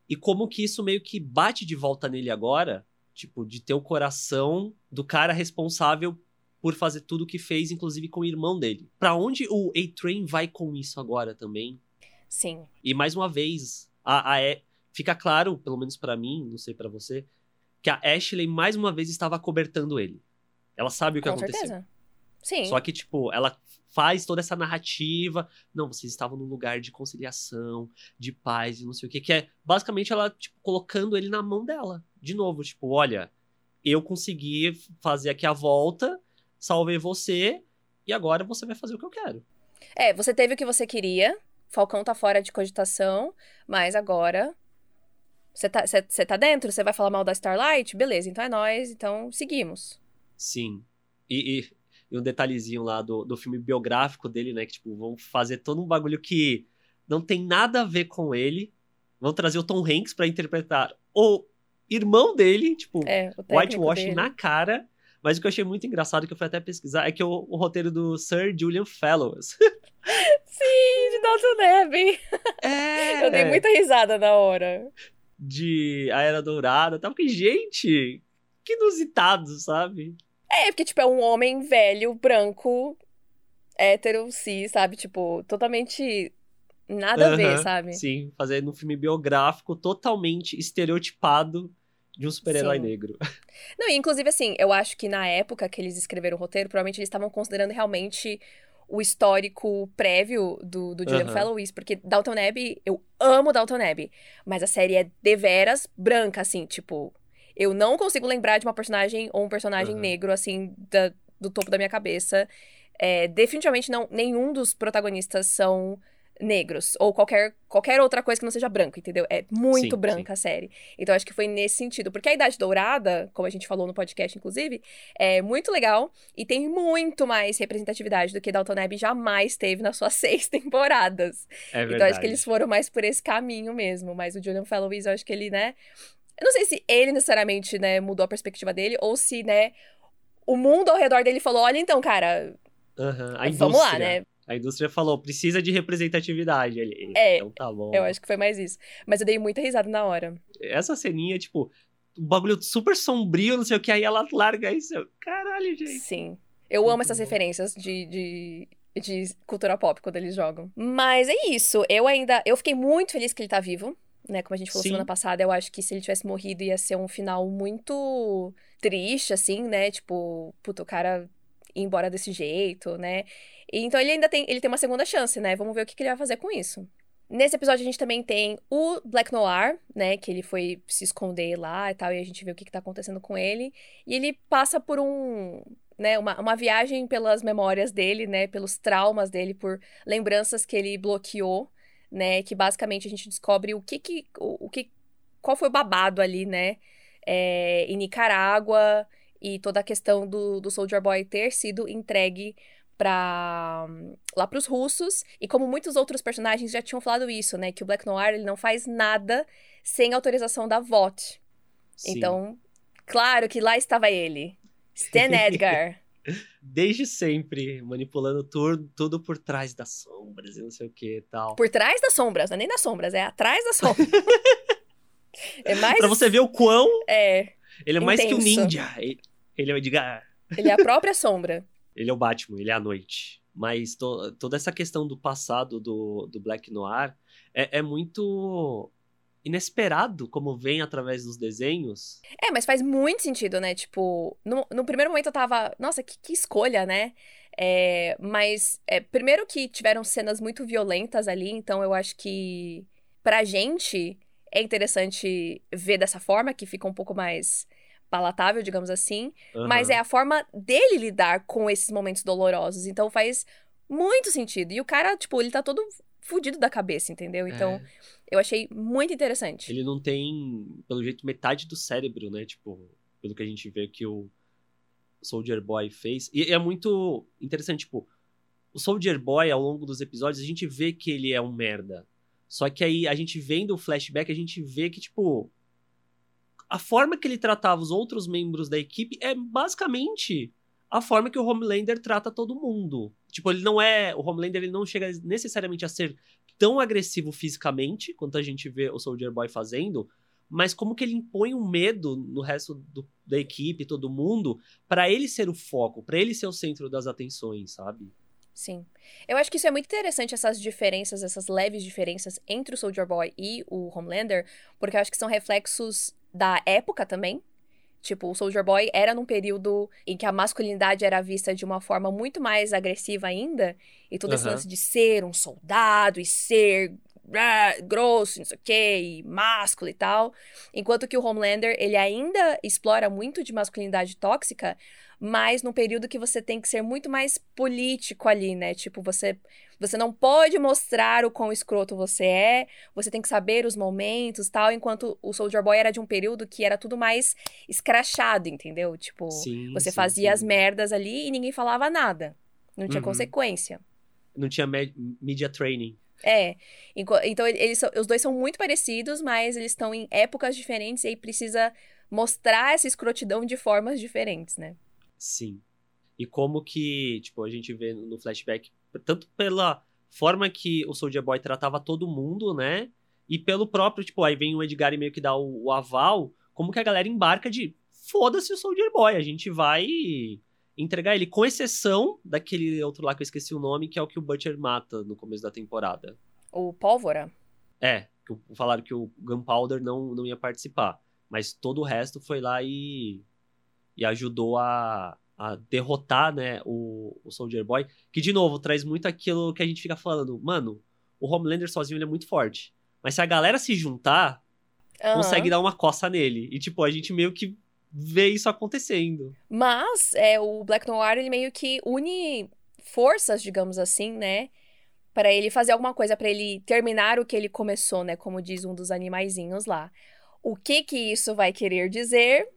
E como que isso meio que bate de volta nele agora, tipo, de ter o coração do cara responsável por fazer tudo o que fez, inclusive com o irmão dele. Para onde o A-Train vai com isso agora também? Sim. E mais uma vez, a, a e... fica claro, pelo menos para mim, não sei para você, que a Ashley mais uma vez estava cobertando ele. Ela sabe o que com aconteceu. Certeza. Sim. Só que, tipo, ela faz toda essa narrativa. Não, vocês estavam num lugar de conciliação, de paz e não sei o que. Que é basicamente ela, tipo, colocando ele na mão dela. De novo, tipo, olha, eu consegui fazer aqui a volta, salvei você, e agora você vai fazer o que eu quero. É, você teve o que você queria, Falcão tá fora de cogitação, mas agora. Você tá, tá dentro? Você vai falar mal da Starlight? Beleza, então é nós, então seguimos. Sim. E, e e um detalhezinho lá do, do filme biográfico dele, né? Que, tipo, vão fazer todo um bagulho que não tem nada a ver com ele. Vão trazer o Tom Hanks para interpretar o irmão dele, tipo, é, whitewashing dele. na cara. Mas o que eu achei muito engraçado, que eu fui até pesquisar, é que o, o roteiro do Sir Julian Fellows. Sim, de Dalton Abbey. É. Eu dei muita risada na hora. De A Era Dourada. Tava que, gente, que inusitado, sabe? É, porque, tipo, é um homem velho, branco, hétero, cis, sabe? Tipo, totalmente nada a ver, sabe? Sim, fazendo um filme biográfico totalmente estereotipado de um super-herói negro. Não, e inclusive, assim, eu acho que na época que eles escreveram o roteiro, provavelmente eles estavam considerando realmente o histórico prévio do, do Julian uhum. Fellowes, porque Dalton Abbey, eu amo Dalton Abbey, mas a série é deveras branca, assim, tipo, eu não consigo lembrar de uma personagem ou um personagem uhum. negro, assim, da, do topo da minha cabeça. É, definitivamente não, nenhum dos protagonistas são negros ou qualquer, qualquer outra coisa que não seja branco, entendeu? É muito sim, branca sim. a série. Então acho que foi nesse sentido, porque a Idade Dourada, como a gente falou no podcast inclusive, é muito legal e tem muito mais representatividade do que Dalton Abbey jamais teve nas suas seis temporadas. É então acho que eles foram mais por esse caminho mesmo, mas o Julian Fellowes eu acho que ele, né, eu não sei se ele necessariamente, né, mudou a perspectiva dele, ou se, né, o mundo ao redor dele falou: olha, então, cara. Uhum. Vamos lá, né? A indústria falou, precisa de representatividade. Ele, é, então tá bom. Eu acho que foi mais isso. Mas eu dei muita risada na hora. Essa ceninha, tipo, um bagulho super sombrio, não sei o que, aí ela larga isso. Caralho, gente. Sim. Eu amo essas referências de, de, de cultura pop quando eles jogam. Mas é isso. Eu ainda. Eu fiquei muito feliz que ele tá vivo né? Como a gente falou Sim. semana passada, eu acho que se ele tivesse morrido ia ser um final muito triste, assim, né? Tipo, puto, o cara ir embora desse jeito, né? E, então ele ainda tem, ele tem uma segunda chance, né? Vamos ver o que, que ele vai fazer com isso. Nesse episódio a gente também tem o Black Noir, né? Que ele foi se esconder lá e tal, e a gente vê o que, que tá acontecendo com ele. E ele passa por um. Né, uma, uma viagem pelas memórias dele, né? Pelos traumas dele, por lembranças que ele bloqueou né? Que basicamente a gente descobre o que que. O, o que qual foi o babado ali, né? É, em Nicarágua e toda a questão do, do Soldier Boy ter sido entregue para lá para os russos e como muitos outros personagens já tinham falado isso, né, que o Black Noir ele não faz nada sem autorização da VOT. Então, claro que lá estava ele, Stan Edgar. Desde sempre, manipulando tudo, tudo por trás das sombras e não sei o que e tal. Por trás das sombras, não é nem das sombras, é atrás das sombras. é mais. Pra você ver o quão. É. Ele é mais que um ninja. Ele é o Edgar. Ele é a própria sombra. Ele é o Batman, ele é a noite. Mas to, toda essa questão do passado do, do Black Noir é, é muito inesperado como vem através dos desenhos. É, mas faz muito sentido, né? Tipo, no, no primeiro momento eu tava. Nossa, que, que escolha, né? É, mas, é, primeiro que tiveram cenas muito violentas ali, então eu acho que pra gente é interessante ver dessa forma, que fica um pouco mais palatável, digamos assim. Uhum. Mas é a forma dele lidar com esses momentos dolorosos. Então faz muito sentido. E o cara, tipo, ele tá todo fudido da cabeça, entendeu? Então, é. eu achei muito interessante. Ele não tem, pelo jeito, metade do cérebro, né? Tipo, pelo que a gente vê que o Soldier Boy fez. E é muito interessante, tipo, o Soldier Boy, ao longo dos episódios, a gente vê que ele é um merda. Só que aí, a gente vendo o flashback, a gente vê que, tipo, a forma que ele tratava os outros membros da equipe é basicamente a forma que o Homelander trata todo mundo. Tipo, ele não é. O Homelander ele não chega necessariamente a ser tão agressivo fisicamente quanto a gente vê o Soldier Boy fazendo, mas como que ele impõe um medo no resto do, da equipe, todo mundo, para ele ser o foco, para ele ser o centro das atenções, sabe? Sim. Eu acho que isso é muito interessante, essas diferenças, essas leves diferenças entre o Soldier Boy e o Homelander, porque eu acho que são reflexos da época também, Tipo, o Soldier Boy era num período em que a masculinidade era vista de uma forma muito mais agressiva ainda. E todo uhum. esse lance de ser um soldado e ser uh, grosso, não sei o quê, e másculo e tal. Enquanto que o Homelander, ele ainda explora muito de masculinidade tóxica, mas num período que você tem que ser muito mais político ali, né? Tipo, você você não pode mostrar o quão escroto você é, você tem que saber os momentos tal, enquanto o Soldier Boy era de um período que era tudo mais escrachado, entendeu? Tipo, sim, você sim, fazia sim. as merdas ali e ninguém falava nada. Não tinha uhum. consequência. Não tinha media training. É. Então, eles, os dois são muito parecidos, mas eles estão em épocas diferentes e aí precisa mostrar essa escrotidão de formas diferentes, né? Sim. E como que, tipo, a gente vê no flashback tanto pela forma que o Soldier Boy tratava todo mundo, né? E pelo próprio, tipo, aí vem o Edgar e meio que dá o, o aval, como que a galera embarca de foda-se o Soldier Boy, a gente vai entregar ele, com exceção daquele outro lá que eu esqueci o nome, que é o que o Butcher mata no começo da temporada. O Pólvora? É, que falaram que o Gunpowder não, não ia participar. Mas todo o resto foi lá e, e ajudou a, a derrotar, né, o, o Soldier Boy, que de novo traz muito aquilo que a gente fica falando, mano, o Homelander sozinho ele é muito forte, mas se a galera se juntar, uhum. consegue dar uma coça nele. E tipo, a gente meio que vê isso acontecendo. Mas é o Black Noir ele meio que une forças, digamos assim, né? Para ele fazer alguma coisa, para ele terminar o que ele começou, né? Como diz um dos animaizinhos lá. O que que isso vai querer dizer?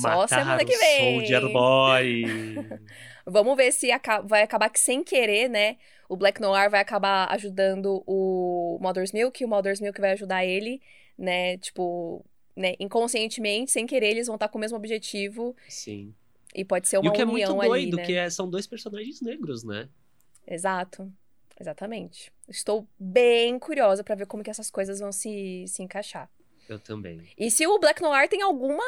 Só semana que vem. Soldier Boy. Vamos ver se vai acabar que sem querer, né? O Black Noir vai acabar ajudando o Mother's Milk e o Mother's Milk vai ajudar ele, né? Tipo, né? inconscientemente, sem querer, eles vão estar com o mesmo objetivo. Sim. E pode ser uma união ali, E o que é muito doido, ali, né? que é, são dois personagens negros, né? Exato. Exatamente. Estou bem curiosa para ver como que essas coisas vão se, se encaixar. Eu também. E se o Black Noir tem alguma,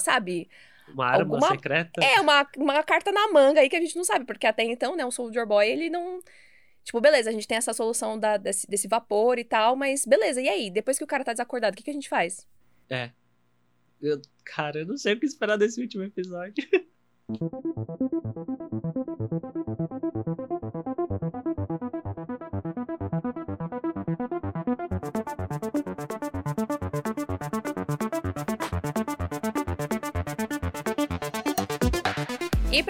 sabe? Uma arma alguma... secreta? É, uma, uma carta na manga aí que a gente não sabe, porque até então, né, o Soldier Boy, ele não. Tipo, beleza, a gente tem essa solução da, desse, desse vapor e tal, mas beleza, e aí? Depois que o cara tá desacordado, o que, que a gente faz? É. Eu, cara, eu não sei o que esperar desse último episódio.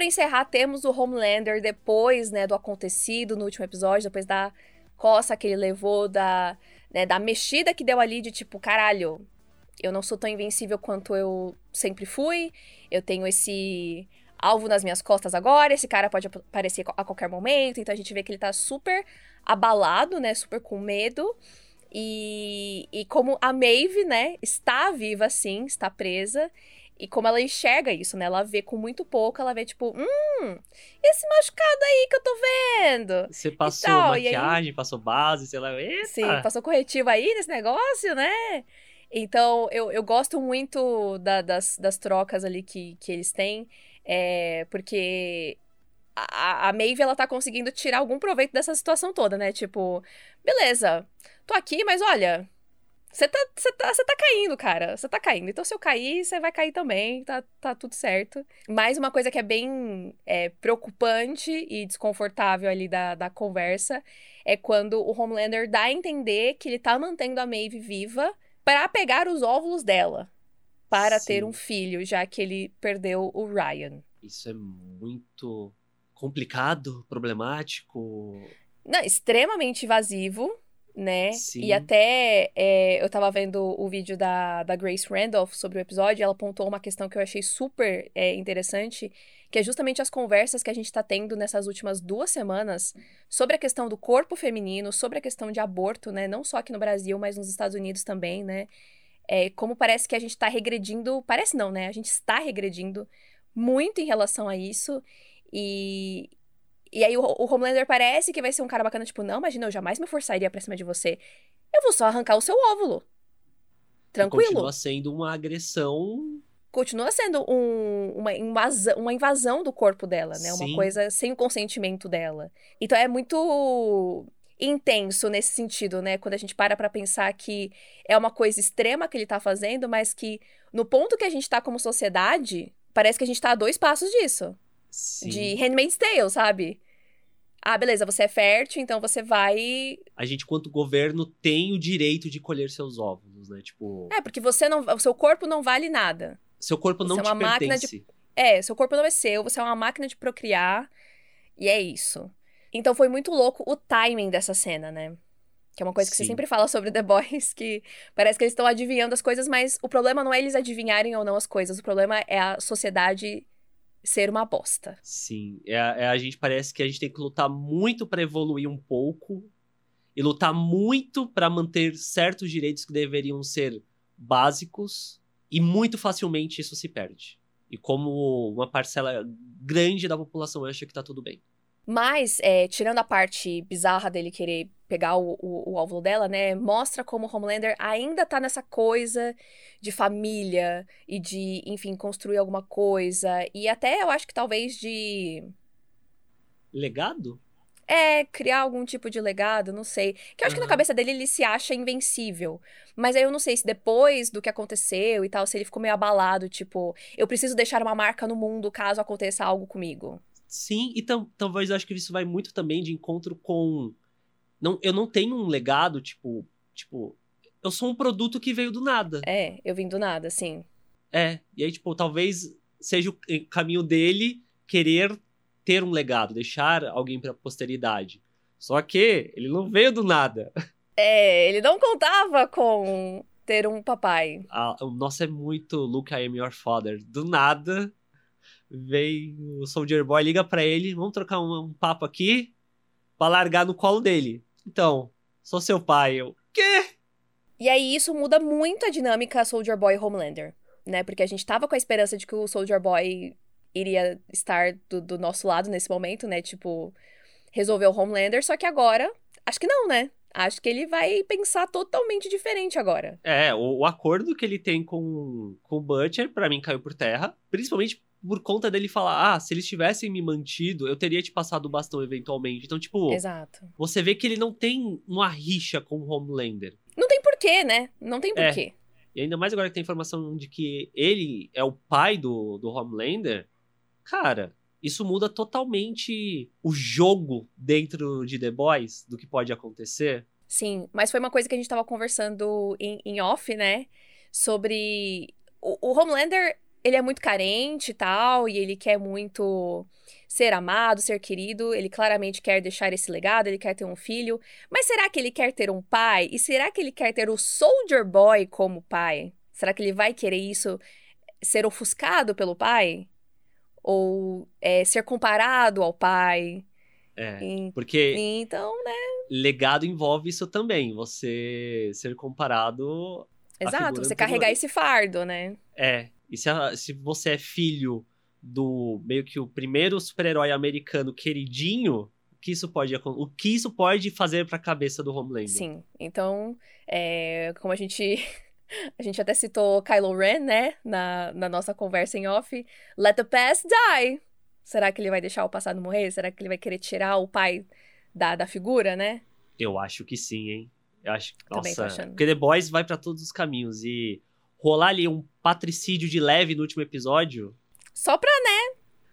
encerrar, temos o Homelander depois, né, do acontecido no último episódio, depois da coça que ele levou, da, né, da mexida que deu ali de tipo, caralho, eu não sou tão invencível quanto eu sempre fui, eu tenho esse alvo nas minhas costas agora, esse cara pode aparecer a qualquer momento, então a gente vê que ele tá super abalado, né, super com medo. E, e como a Maeve, né, está viva sim, está presa, e como ela enxerga isso, né? Ela vê com muito pouco, ela vê tipo, hum, esse machucado aí que eu tô vendo. Você passou maquiagem, aí... passou base, sei lá. Eita. Sim, passou corretivo aí nesse negócio, né? Então, eu, eu gosto muito da, das, das trocas ali que, que eles têm, é, porque a, a Maeve, ela tá conseguindo tirar algum proveito dessa situação toda, né? Tipo, beleza, tô aqui, mas olha, você tá, você tá, você tá caindo, cara. Você tá caindo. Então, se eu cair, você vai cair também. Tá, tá tudo certo. Mais uma coisa que é bem é, preocupante e desconfortável ali da, da conversa é quando o Homelander dá a entender que ele tá mantendo a Maeve viva para pegar os óvulos dela. Para Sim. ter um filho, já que ele perdeu o Ryan. Isso é muito complicado, problemático. Não, extremamente invasivo né? Sim. E até é, eu tava vendo o vídeo da, da Grace Randolph sobre o episódio, e ela apontou uma questão que eu achei super é, interessante, que é justamente as conversas que a gente tá tendo nessas últimas duas semanas sobre a questão do corpo feminino, sobre a questão de aborto, né? Não só aqui no Brasil, mas nos Estados Unidos também, né? É, como parece que a gente tá regredindo. Parece não, né? A gente está regredindo muito em relação a isso. E, e aí o, o, Homelander parece que vai ser um cara bacana, tipo, não, imagina, eu jamais me forçaria pra cima de você. Eu vou só arrancar o seu óvulo. Tranquilo. Continua sendo uma agressão. Continua sendo um, uma, invasão, uma invasão do corpo dela, né? Sim. Uma coisa sem o consentimento dela. Então é muito intenso nesse sentido, né? Quando a gente para pra pensar que é uma coisa extrema que ele tá fazendo, mas que no ponto que a gente tá como sociedade, parece que a gente tá a dois passos disso. Sim. de Handmaid's Tale, sabe? Ah, beleza, você é fértil, então você vai. A gente, quanto governo, tem o direito de colher seus óvulos, né? Tipo. É, porque você não. O seu corpo não vale nada. Seu corpo não você é uma máquina de. É, seu corpo não é seu, você é uma máquina de procriar. E é isso. Então foi muito louco o timing dessa cena, né? Que é uma coisa que Sim. você sempre fala sobre The Boys, que parece que eles estão adivinhando as coisas, mas o problema não é eles adivinharem ou não as coisas, o problema é a sociedade ser uma bosta. Sim, é, é, a gente parece que a gente tem que lutar muito para evoluir um pouco e lutar muito para manter certos direitos que deveriam ser básicos e muito facilmente isso se perde. E como uma parcela grande da população acha que tá tudo bem. Mas, é, tirando a parte bizarra dele querer pegar o, o, o óvulo dela, né? Mostra como o Homelander ainda tá nessa coisa de família e de, enfim, construir alguma coisa. E até eu acho que talvez de. Legado? É, criar algum tipo de legado, não sei. Que eu acho uhum. que na cabeça dele ele se acha invencível. Mas aí eu não sei se depois do que aconteceu e tal, se ele ficou meio abalado, tipo, eu preciso deixar uma marca no mundo caso aconteça algo comigo. Sim, e talvez eu acho que isso vai muito também de encontro com. Não, eu não tenho um legado, tipo. Tipo, eu sou um produto que veio do nada. É, eu vim do nada, sim. É, e aí, tipo, talvez seja o caminho dele querer ter um legado, deixar alguém pra posteridade. Só que ele não veio do nada. É, ele não contava com ter um papai. Ah, o nosso é muito Luke, I am your father. Do nada, vem o Soldier Boy, liga para ele, vamos trocar um, um, papo aqui pra largar no colo dele. Então, sou seu pai. Eu, quê? E aí isso muda muito a dinâmica Soldier Boy e Homelander, né? Porque a gente tava com a esperança de que o Soldier Boy iria estar do, do nosso lado nesse momento, né? Tipo, resolver o Homelander, só que agora, acho que não, né? Acho que ele vai pensar totalmente diferente agora. É, o, o acordo que ele tem com, com o Butcher, para mim, caiu por terra. Principalmente por conta dele falar, ah, se eles tivessem me mantido, eu teria te passado o bastão eventualmente. Então, tipo. Exato. Você vê que ele não tem uma rixa com o Homelander. Não tem porquê, né? Não tem porquê. É. E ainda mais agora que tem informação de que ele é o pai do, do Homelander. Cara, isso muda totalmente o jogo dentro de The Boys, do que pode acontecer. Sim, mas foi uma coisa que a gente tava conversando em, em off, né? Sobre. O, o Homelander ele é muito carente e tal, e ele quer muito ser amado, ser querido, ele claramente quer deixar esse legado, ele quer ter um filho, mas será que ele quer ter um pai? E será que ele quer ter o Soldier Boy como pai? Será que ele vai querer isso, ser ofuscado pelo pai? Ou é, ser comparado ao pai? É, porque então, né? legado envolve isso também, você ser comparado Exato, você carregar esse fardo, né? É, e se, a, se você é filho do meio que o primeiro super-herói americano queridinho, o que isso pode o que isso pode fazer para a cabeça do Homelander? Sim. Então, é, como a gente a gente até citou Kylo Ren, né, na, na nossa conversa em off, let the past die. Será que ele vai deixar o passado morrer? Será que ele vai querer tirar o pai da, da figura, né? Eu acho que sim, hein? Eu acho que. Também Nossa. Porque The Boys vai pra todos os caminhos. E rolar ali um patricídio de leve no último episódio, Só pra.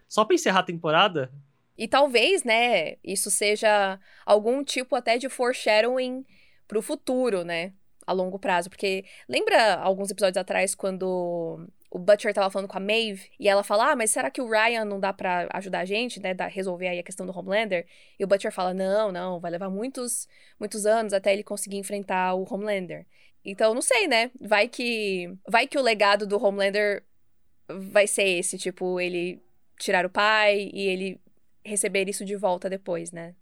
só pra encerrar a temporada, E talvez, né, isso seja algum tipo até de foreshadowing pro futuro, né? A longo prazo. Porque lembra alguns episódios atrás quando o Butcher tava falando com a Maeve e ela fala: Ah, mas será que o Ryan não dá pra ajudar a gente, né? Da, resolver aí a questão do Homelander? E o Butcher fala: Não, não, vai levar muitos, muitos anos até ele conseguir enfrentar o Homelander. Então, não sei, né? Vai que. Vai que o legado do Homelander vai ser esse, tipo, ele tirar o pai e ele receber isso de volta depois, né?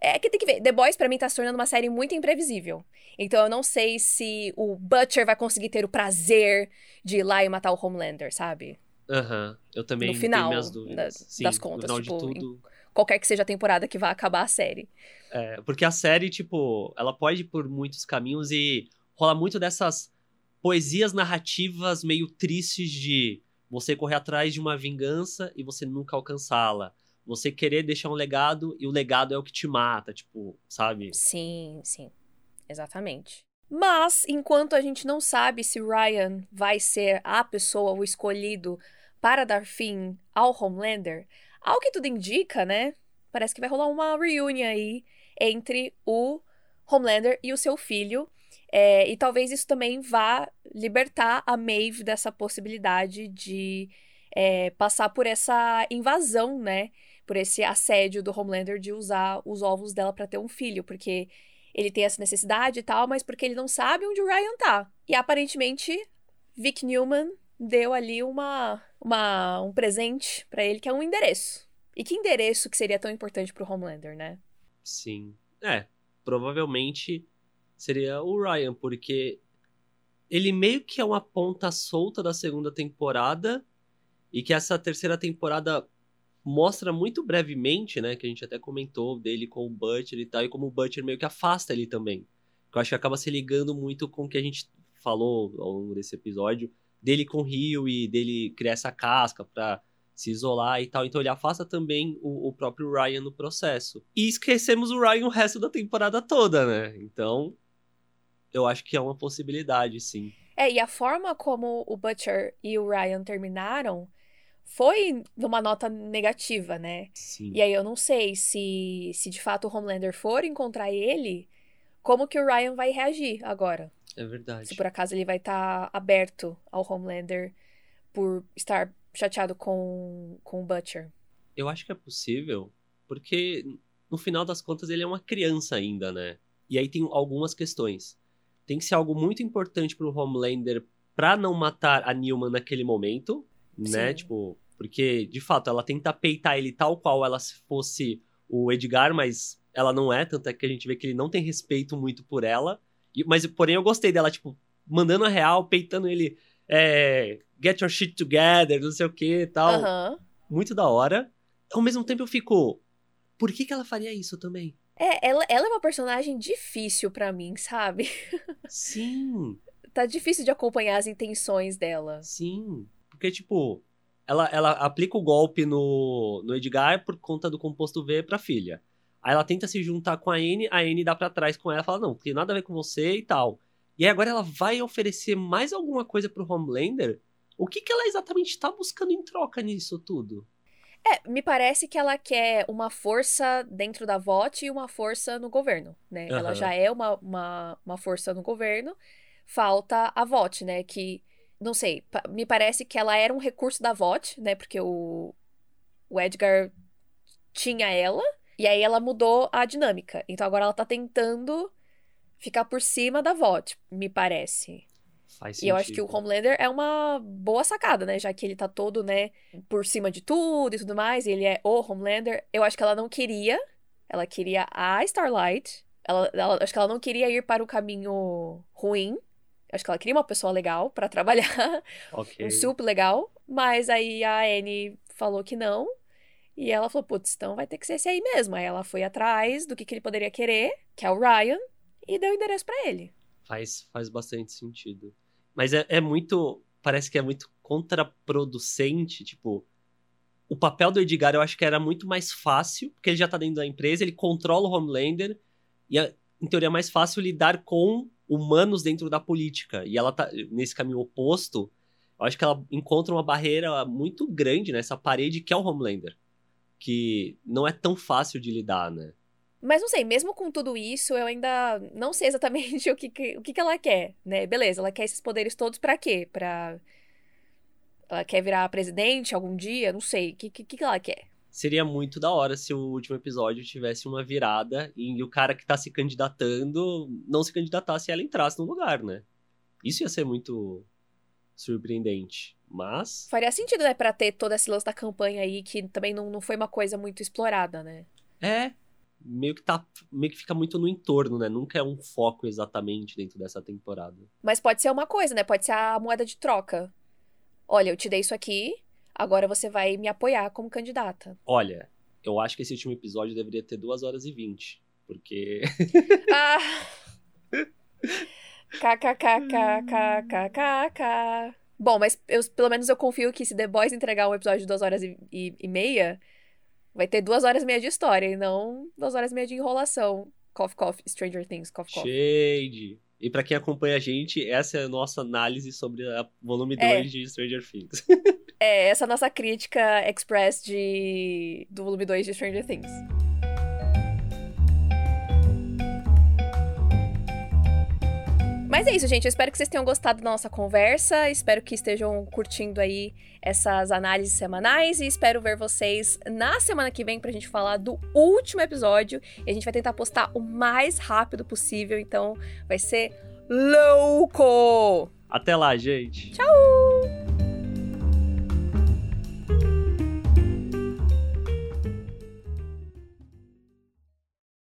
É que tem que ver. The Boys, pra mim, tá se tornando uma série muito imprevisível. Então, eu não sei se o Butcher vai conseguir ter o prazer de ir lá e matar o Homelander, sabe? aham, eu também No tenho final minhas dúvidas. da- Sim, das no contas, final tipo, de tudo. Qualquer que seja a temporada que vai acabar a série. É, porque a série, tipo, ela pode ir por muitos caminhos e rola muito dessas poesias narrativas meio tristes de você correr atrás de uma vingança e você nunca alcançá-la. Você querer deixar um legado e o legado é o que te mata, tipo, sabe? Sim, sim. Exatamente. Mas, enquanto a gente não sabe se Ryan vai ser a pessoa, o escolhido para dar fim ao Homelander, ao que tudo indica, né? Parece que vai rolar uma reunião aí entre o Homelander e o seu filho. É, e talvez isso também vá libertar a Maeve dessa possibilidade de é, passar por essa invasão, né? Por esse assédio do Homelander de usar os ovos dela para ter um filho, porque ele tem essa necessidade e tal, mas porque ele não sabe onde o Ryan tá. E aparentemente, Vic Newman deu ali uma, uma um presente para ele que é um endereço. E que endereço que seria tão importante pro Homelander, né? Sim. É, provavelmente seria o Ryan, porque ele meio que é uma ponta solta da segunda temporada e que essa terceira temporada mostra muito brevemente, né, que a gente até comentou dele com o Butcher e tal, e como o Butcher meio que afasta ele também. Que eu acho que acaba se ligando muito com o que a gente falou ao longo desse episódio, dele com o Rio e dele criar essa casca pra se isolar e tal. Então ele afasta também o, o próprio Ryan no processo. E esquecemos o Ryan o resto da temporada toda, né? Então, eu acho que é uma possibilidade, sim. É, e a forma como o Butcher e o Ryan terminaram foi numa nota negativa, né? Sim. E aí eu não sei se, se de fato o Homelander for encontrar ele, como que o Ryan vai reagir agora? É verdade. Se por acaso ele vai estar aberto ao Homelander por estar chateado com, com o Butcher. Eu acho que é possível, porque no final das contas ele é uma criança ainda, né? E aí tem algumas questões. Tem que ser algo muito importante pro Homelander pra não matar a Newman naquele momento, né? Sim. Tipo, porque de fato ela tenta peitar ele tal qual ela se fosse o Edgar, mas ela não é, tanto é que a gente vê que ele não tem respeito muito por ela. E- mas porém eu gostei dela, tipo, mandando a real, peitando ele, é, get your shit together, não sei o que e tal muito da hora. Ao mesmo tempo eu fico, por que que ela faria isso também? É, ela, ela é uma personagem difícil pra mim, sabe? Sim, Tá difícil de acompanhar as intenções dela. sim. Porque, tipo, ela, ela aplica o golpe no, no Edgar por conta do composto V pra filha. Aí ela tenta se juntar com a Anne, a Anne dá pra trás com ela, fala, não, tem nada a ver com você e tal. E aí agora ela vai oferecer mais alguma coisa pro Homelander? O que que ela exatamente tá buscando em troca nisso tudo? É, me parece que ela quer uma força dentro da VOT e uma força no governo, né? Ela Aham. já é uma, uma, uma força no governo, falta a VOT, né? Que, não sei, me parece que ela era um recurso da VOT, né? Porque o, o Edgar tinha ela, e aí ela mudou a dinâmica. Então agora ela tá tentando ficar por cima da VOT, me parece. Faz E eu acho que o sentido. Homelander é uma boa sacada, né? Já que ele tá todo, né, por cima de tudo e tudo mais, e ele é o Homelander. Eu acho que ela não queria. Ela queria a Starlight. Ela, ela- acho que ela não queria ir para o caminho ruim. Acho que ela queria uma pessoa legal pra trabalhar, Ok. um sup legal. Mas aí a Anne falou que não. E ela falou, putz, então vai ter que ser esse aí mesmo. Aí ela foi atrás do que, que ele poderia querer, que é o Ryan, e deu o endereço pra ele. Faz, faz bastante sentido. Mas é, é muito. Parece que é muito contraproducente, tipo. o papel do Edgar eu acho que era muito mais fácil, porque ele já tá dentro da empresa, ele controla o Homelander, e é, em teoria é mais fácil lidar com humanos dentro da política. E ela tá nesse caminho oposto, eu acho que ela encontra uma barreira muito grande nessa parede que é o Homelander. Que não é tão fácil de lidar, né? Mas não sei, mesmo com tudo isso, eu ainda não sei exatamente o que, que o que, que ela quer, né? Beleza, ela quer esses poderes todos para quê? Pra ela quer virar presidente algum dia? Não sei. O que, que, que ela quer? Seria muito da hora se o último episódio tivesse uma virada e o cara que tá se candidatando não se candidatasse e ela entrasse no lugar, né? Isso ia ser muito surpreendente. Mas. Faria sentido, né? Pra ter todo esse lance da campanha aí, que também não, não foi uma coisa muito explorada, né? É. Meio que, tá, meio que fica muito no entorno, né? Nunca é um foco exatamente dentro dessa temporada. Mas pode ser uma coisa, né? Pode ser a moeda de troca. Olha, eu te dei isso aqui, agora você vai me apoiar como candidata. Olha, eu acho que esse último episódio deveria ter 2 horas e 20, porque. ah! KKKKKKKK. Bom, mas eu, pelo menos eu confio que se The Boys entregar um episódio de 2 horas e, e, e, meia, vai ter 2 horas e meia de história e não 2 horas e meia de enrolação. Cough, cough, Stranger Things, cough, cough. Shade! E para quem acompanha a gente, essa é a nossa análise sobre a volume 2 é. de Stranger Things. é, essa é a nossa crítica express de, do volume 2 de Stranger Things. Mas é isso, gente. Eu espero que vocês tenham gostado da nossa conversa. Espero que estejam curtindo aí essas análises semanais. E espero ver vocês na semana que vem pra gente falar do último episódio. E a gente vai tentar postar o mais rápido possível. Então vai ser louco! Até lá, gente. Tchau!